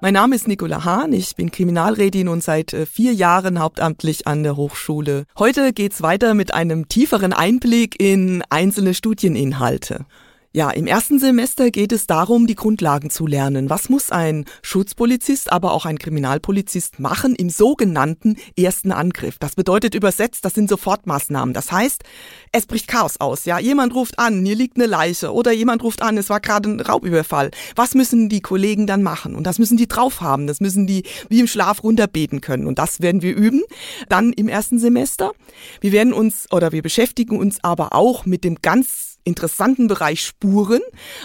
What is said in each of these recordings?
Mein Name ist Nicola Hahn, ich bin Kriminalrätin und seit äh, vier Jahren hauptamtlich an der Hochschule. Heute geht's weiter mit einem tieferen Einblick in einzelne Studieninhalte. Ja, im ersten Semester geht es darum, die Grundlagen zu lernen. Was muss ein Schutzpolizist, aber auch ein Kriminalpolizist machen im sogenannten ersten Angriff? Das bedeutet übersetzt, das sind Sofortmaßnahmen. Das heißt, es bricht Chaos aus. Ja, jemand ruft an, hier liegt eine Leiche oder jemand ruft an, es war gerade ein Raubüberfall. Was müssen die Kollegen dann machen? Und das müssen die drauf haben. Das müssen die wie im Schlaf runterbeten können. Und das werden wir üben. Dann im ersten Semester. Wir werden uns oder wir beschäftigen uns aber auch mit dem ganz interessanten Bereich Spuren.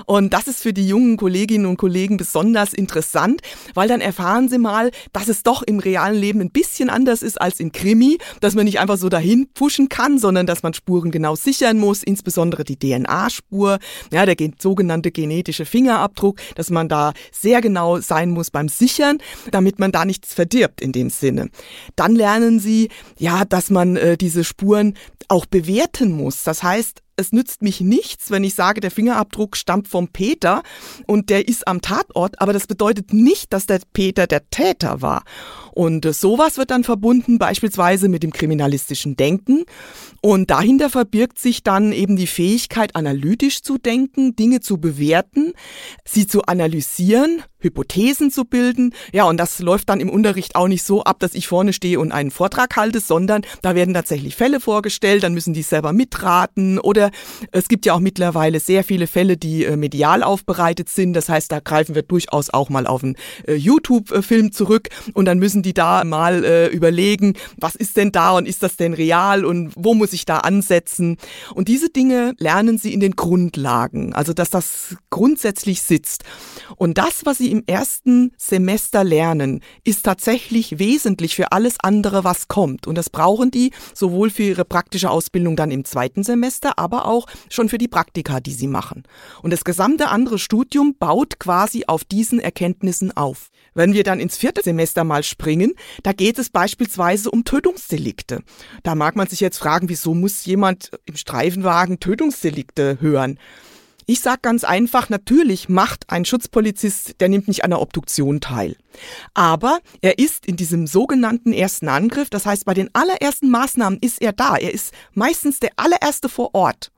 Und das ist für die jungen Kolleginnen und Kollegen besonders interessant, weil dann erfahren sie mal, dass es doch im realen Leben ein bisschen anders ist als im Krimi, dass man nicht einfach so dahin pushen kann, sondern dass man Spuren genau sichern muss, insbesondere die DNA-Spur, ja, der sogenannte genetische Fingerabdruck, dass man da sehr genau sein muss beim Sichern, damit man da nichts verdirbt in dem Sinne. Dann lernen sie, ja, dass man äh, diese Spuren auch bewerten muss. Das heißt, es nützt mich nichts, wenn ich sage, der Fingerabdruck stammt vom Peter und der ist am Tatort, aber das bedeutet nicht, dass der Peter der Täter war. Und äh, sowas wird dann verbunden beispielsweise mit dem kriminalistischen Denken. Und dahinter verbirgt sich dann eben die Fähigkeit, analytisch zu denken, Dinge zu bewerten, sie zu analysieren, Hypothesen zu bilden. Ja, und das läuft dann im Unterricht auch nicht so ab, dass ich vorne stehe und einen Vortrag halte, sondern da werden tatsächlich Fälle vorgestellt, dann müssen die selber mitraten oder es gibt ja auch mittlerweile sehr viele Fälle, die äh, medial aufbereitet sind. Das heißt, da greifen wir durchaus auch mal auf einen äh, YouTube-Film zurück und dann müssen die da mal äh, überlegen, was ist denn da und ist das denn real und wo muss ich da ansetzen? Und diese Dinge lernen sie in den Grundlagen, also dass das grundsätzlich sitzt. Und das, was sie im ersten Semester lernen, ist tatsächlich wesentlich für alles andere, was kommt. Und das brauchen die sowohl für ihre praktische Ausbildung dann im zweiten Semester, aber auch schon für die Praktika, die sie machen. Und das gesamte andere Studium baut quasi auf diesen Erkenntnissen auf. Wenn wir dann ins vierte Semester mal springen, da geht es beispielsweise um Tötungsdelikte. Da mag man sich jetzt fragen, wieso muss jemand im Streifenwagen Tötungsdelikte hören? Ich sag ganz einfach, natürlich macht ein Schutzpolizist, der nimmt nicht an der Obduktion teil. Aber er ist in diesem sogenannten ersten Angriff, das heißt bei den allerersten Maßnahmen ist er da. Er ist meistens der allererste vor Ort.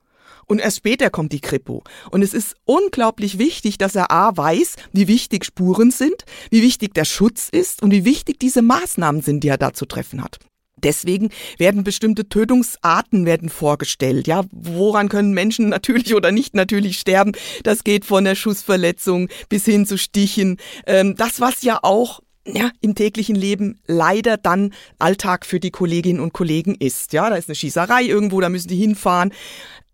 Und erst später kommt die Kripo. Und es ist unglaublich wichtig, dass er A weiß, wie wichtig Spuren sind, wie wichtig der Schutz ist und wie wichtig diese Maßnahmen sind, die er da zu treffen hat. Deswegen werden bestimmte Tötungsarten werden vorgestellt. Ja, woran können Menschen natürlich oder nicht natürlich sterben? Das geht von der Schussverletzung bis hin zu Stichen. Ähm, das, was ja auch ja, im täglichen Leben leider dann Alltag für die Kolleginnen und Kollegen ist. Ja, da ist eine Schießerei irgendwo, da müssen die hinfahren.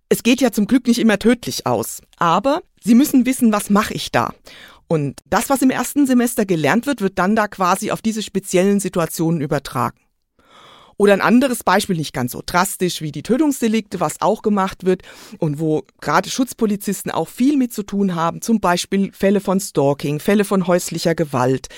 Es geht ja zum Glück nicht immer tödlich aus, aber Sie müssen wissen, was mache ich da? Und das, was im ersten Semester gelernt wird, wird dann da quasi auf diese speziellen Situationen übertragen. Oder ein anderes Beispiel, nicht ganz so drastisch wie die Tötungsdelikte, was auch gemacht wird und wo gerade Schutzpolizisten auch viel mit zu tun haben, zum Beispiel Fälle von Stalking, Fälle von häuslicher Gewalt.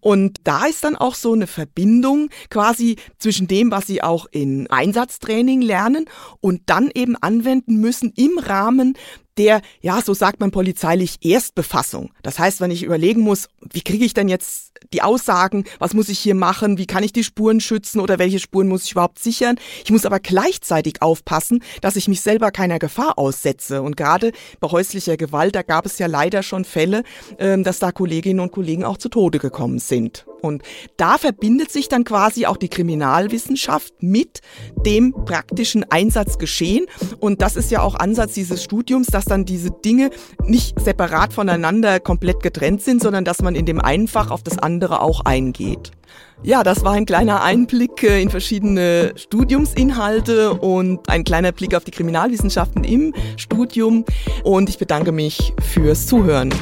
Und da ist dann auch so eine Verbindung quasi zwischen dem, was sie auch in Einsatztraining lernen und dann eben anwenden müssen im Rahmen der, ja, so sagt man polizeilich, Erstbefassung. Das heißt, wenn ich überlegen muss, wie kriege ich denn jetzt die Aussagen, was muss ich hier machen, wie kann ich die Spuren schützen oder welche Spuren muss ich überhaupt sichern. Ich muss aber gleichzeitig aufpassen, dass ich mich selber keiner Gefahr aussetze. Und gerade bei häuslicher Gewalt, da gab es ja leider schon Fälle, ähm, dass da Kolleginnen und Kollegen auch zu Tode gekommen sind. Und da verbindet sich dann quasi auch die Kriminalwissenschaft mit dem praktischen Einsatzgeschehen. Und das ist ja auch Ansatz dieses Studiums, dass dann diese Dinge nicht separat voneinander komplett getrennt sind, sondern dass man in dem einen Fach auf das andere auch eingeht. Ja, das war ein kleiner Einblick äh, in verschiedene Studiumsinhalte und ein kleiner Blick auf die Kriminalwissenschaften im Studium. Und ich bedanke mich fürs Zuhören.